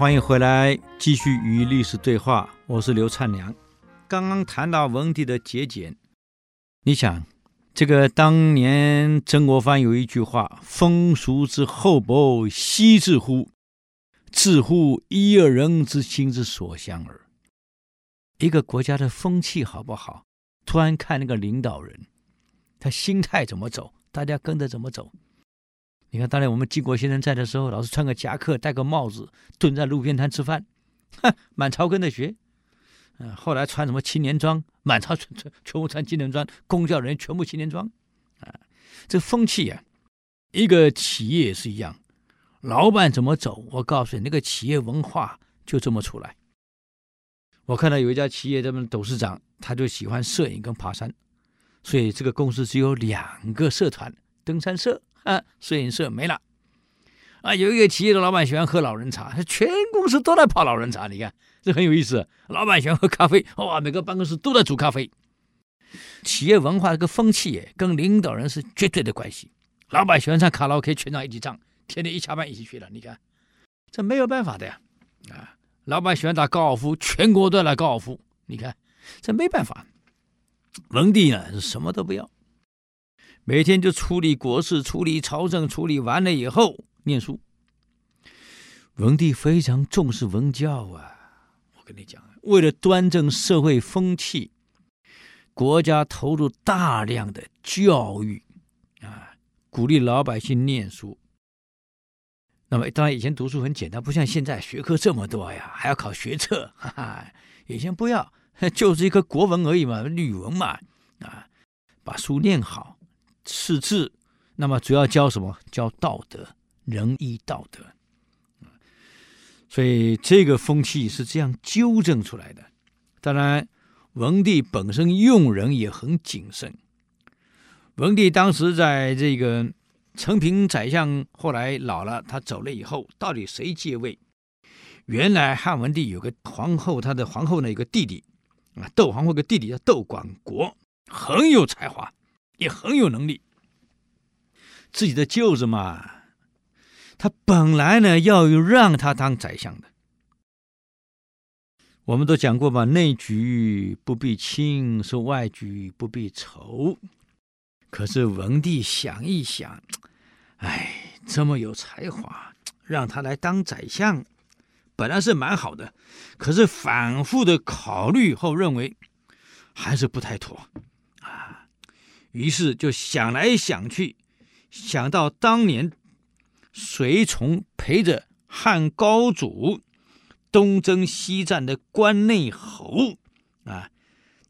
欢迎回来，继续与历史对话。我是刘灿良。刚刚谈到文帝的节俭，你想，这个当年曾国藩有一句话：“风俗之厚薄，悉自乎？自乎一二人之心之所向耳。”一个国家的风气好不好，突然看那个领导人，他心态怎么走，大家跟着怎么走。你看，当年我们经国先生在的时候，老是穿个夹克，戴个帽子，蹲在路边摊吃饭，哼，满朝跟着学。嗯，后来穿什么青年装，满朝全全全部穿青年装，公教人员全部青年装，啊，这风气啊，一个企业也是一样，老板怎么走，我告诉你，那个企业文化就这么出来。我看到有一家企业，他们董事长他就喜欢摄影跟爬山，所以这个公司只有两个社团，登山社。啊，摄影社没了，啊，有一个企业的老板喜欢喝老人茶，全公司都在泡老人茶。你看，这很有意思。老板喜欢喝咖啡，哇，每个办公室都在煮咖啡。企业文化这个风气，跟领导人是绝对的关系。老板喜欢唱卡拉 OK，全场一起唱，天天一下班一起去了。你看，这没有办法的呀。啊，老板喜欢打高尔夫，全国都来高尔夫。你看，这没办法。文帝呢，什么都不要。每天就处理国事，处理朝政，处理完了以后念书。文帝非常重视文教啊！我跟你讲，为了端正社会风气，国家投入大量的教育啊，鼓励老百姓念书。那么当然，以前读书很简单，不像现在学科这么多呀，还要考学测。哈哈，以前不要，就是一个国文而已嘛，语文嘛，啊，把书念好。赤字，那么主要教什么？教道德、仁义道德。所以这个风气是这样纠正出来的。当然，文帝本身用人也很谨慎。文帝当时在这个承平宰相后来老了，他走了以后，到底谁继位？原来汉文帝有个皇后，他的皇后呢有个弟弟啊，窦皇后个弟弟叫窦广国，很有才华。也很有能力，自己的舅子嘛，他本来呢要让他当宰相的。我们都讲过吧，内举不避亲，说外举不避仇。可是文帝想一想，哎，这么有才华，让他来当宰相，本来是蛮好的。可是反复的考虑后，认为还是不太妥。于是就想来想去，想到当年随从陪着汉高祖东征西战的关内侯啊，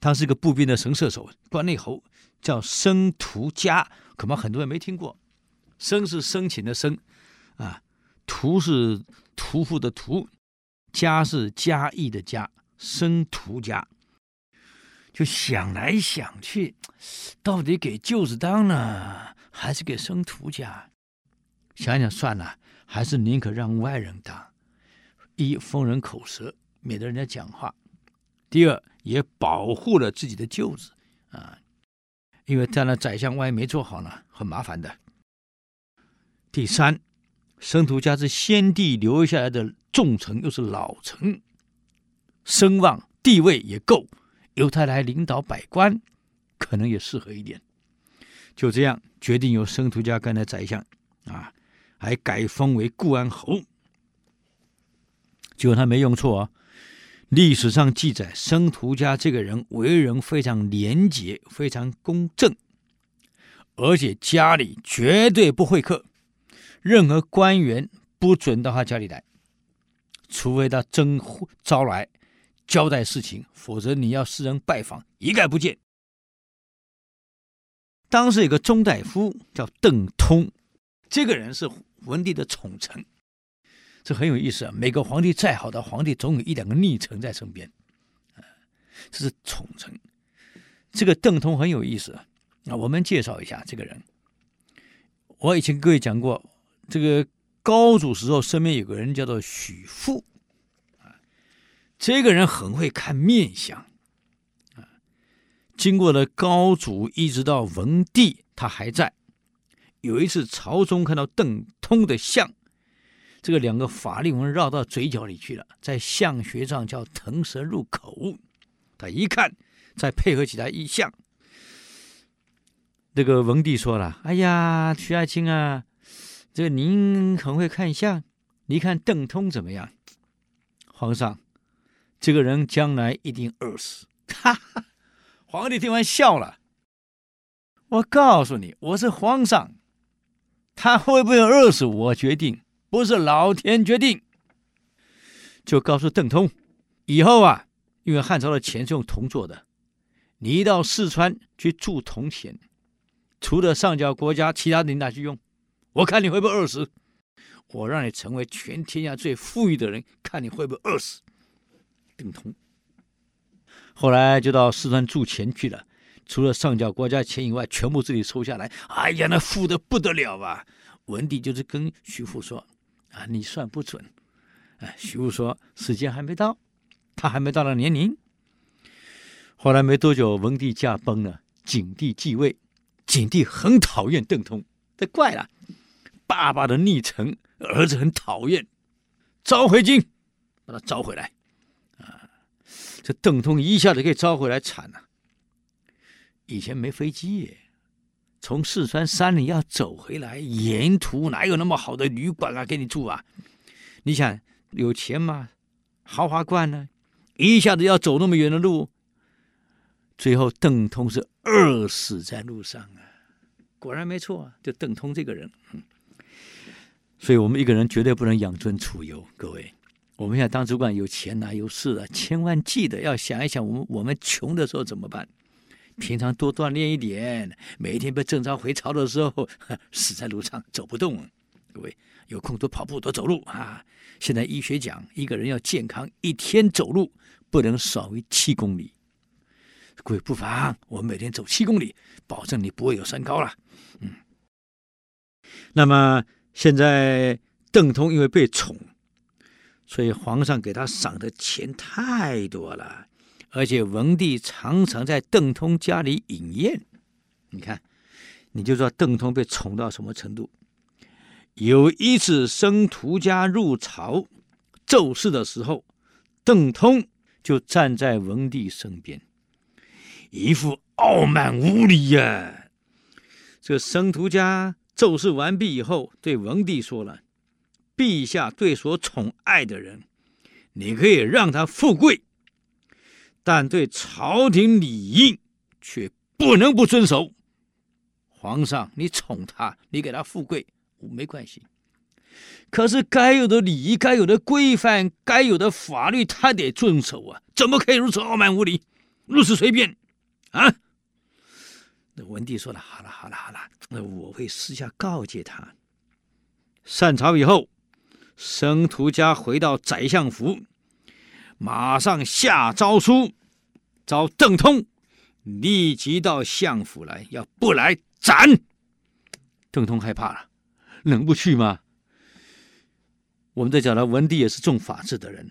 他是个步兵的神射手。关内侯叫申屠嘉，恐怕很多人没听过。申是申请的申啊，屠是屠夫的屠，嘉是嘉义的嘉，申屠嘉。就想来想去，到底给舅子当呢，还是给申屠家？想想算了，还是宁可让外人当。一封人口舌，免得人家讲话；第二，也保护了自己的舅子啊，因为在那宰相万一没做好呢，很麻烦的。第三，申屠家是先帝留下来的重臣，又是老臣，声望地位也够。由他来领导百官，可能也适合一点。就这样决定由申屠家干的宰相，啊，还改封为固安侯。结果他没用错啊！历史上记载，申屠家这个人为人非常廉洁，非常公正，而且家里绝对不会客，任何官员不准到他家里来，除非他真招来。交代事情，否则你要私人拜访，一概不见。当时有个中大夫叫邓通，这个人是文帝的宠臣，这很有意思啊。每个皇帝再好的皇帝，总有一两个逆臣在身边，啊，这是宠臣。这个邓通很有意思啊。那我们介绍一下这个人。我以前跟各位讲过，这个高祖时候身边有个人叫做许父。这个人很会看面相，啊，经过了高祖一直到文帝，他还在。有一次朝中看到邓通的相，这个两个法令纹绕到嘴角里去了，在相学上叫腾蛇入口。他一看，再配合起来一相，这个文帝说了：“哎呀，徐爱卿啊，这个您很会看相，你看邓通怎么样？”皇上，这个人将来一定饿死。哈哈，皇帝听完笑了。我告诉你，我是皇上，他会不会饿死我决定，不是老天决定。就告诉邓通，以后啊，因为汉朝的钱是用铜做的，你一到四川去铸铜钱，除了上交国家，其他的你拿去用，我看你会不会饿死。我让你成为全天下最富裕的人，看你会不会饿死。邓通后来就到四川铸钱去了。除了上缴国家钱以外，全部自己收下来。哎呀，那富的不得了啊！文帝就是跟徐父说：“啊，你算不准。”哎，徐父说：“时间还没到，他还没到了年龄。”后来没多久，文帝驾崩了，景帝继位。景帝很讨厌邓通，这怪了，爸爸的昵称，儿子很讨厌，召回京，把他召回来。这邓通一下子给招回来，惨了。以前没飞机，从四川山里要走回来，沿途哪有那么好的旅馆啊给你住啊？你想有钱吗？豪华惯呢？一下子要走那么远的路，最后邓通是饿死在路上啊！果然没错啊，就邓通这个人。所以我们一个人绝对不能养尊处优，各位，我们现在当主管有钱啊，有势啊，千万记得要想一想，我们我们穷的时候怎么办？平常多锻炼一点，每一天被正常回朝的时候，死在路上走不动。各位有空多跑步，多走路啊！现在医学讲，一个人要健康，一天走路不能少于七公里。各位不妨，我们每天走七公里，保证你不会有三高了。嗯。那么现在邓通因为被宠，所以皇上给他赏的钱太多了。而且文帝常常在邓通家里饮宴，你看，你就知道邓通被宠到什么程度。有一次生徒家入朝奏事的时候，邓通就站在文帝身边，一副傲慢无礼呀、啊。这生徒家奏事完毕以后，对文帝说了：“陛下对所宠爱的人，你可以让他富贵。”但对朝廷礼仪却不能不遵守。皇上，你宠他，你给他富贵，没关系。可是该有的礼仪、该有的规范、该有的法律，他得遵守啊！怎么可以如此傲慢无礼，如此随便啊？那文帝说了：“好了，好了，好了，那我会私下告诫他。”散朝以后，生徒家回到宰相府。马上下诏书，召邓通立即到相府来，要不来斩。邓通害怕了，能不去吗？我们在讲的文帝也是重法治的人，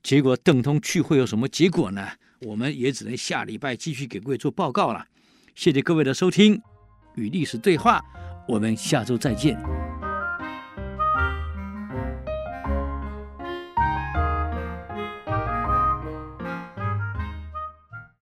结果邓通去会有什么结果呢？我们也只能下礼拜继续给各位做报告了。谢谢各位的收听，与历史对话，我们下周再见。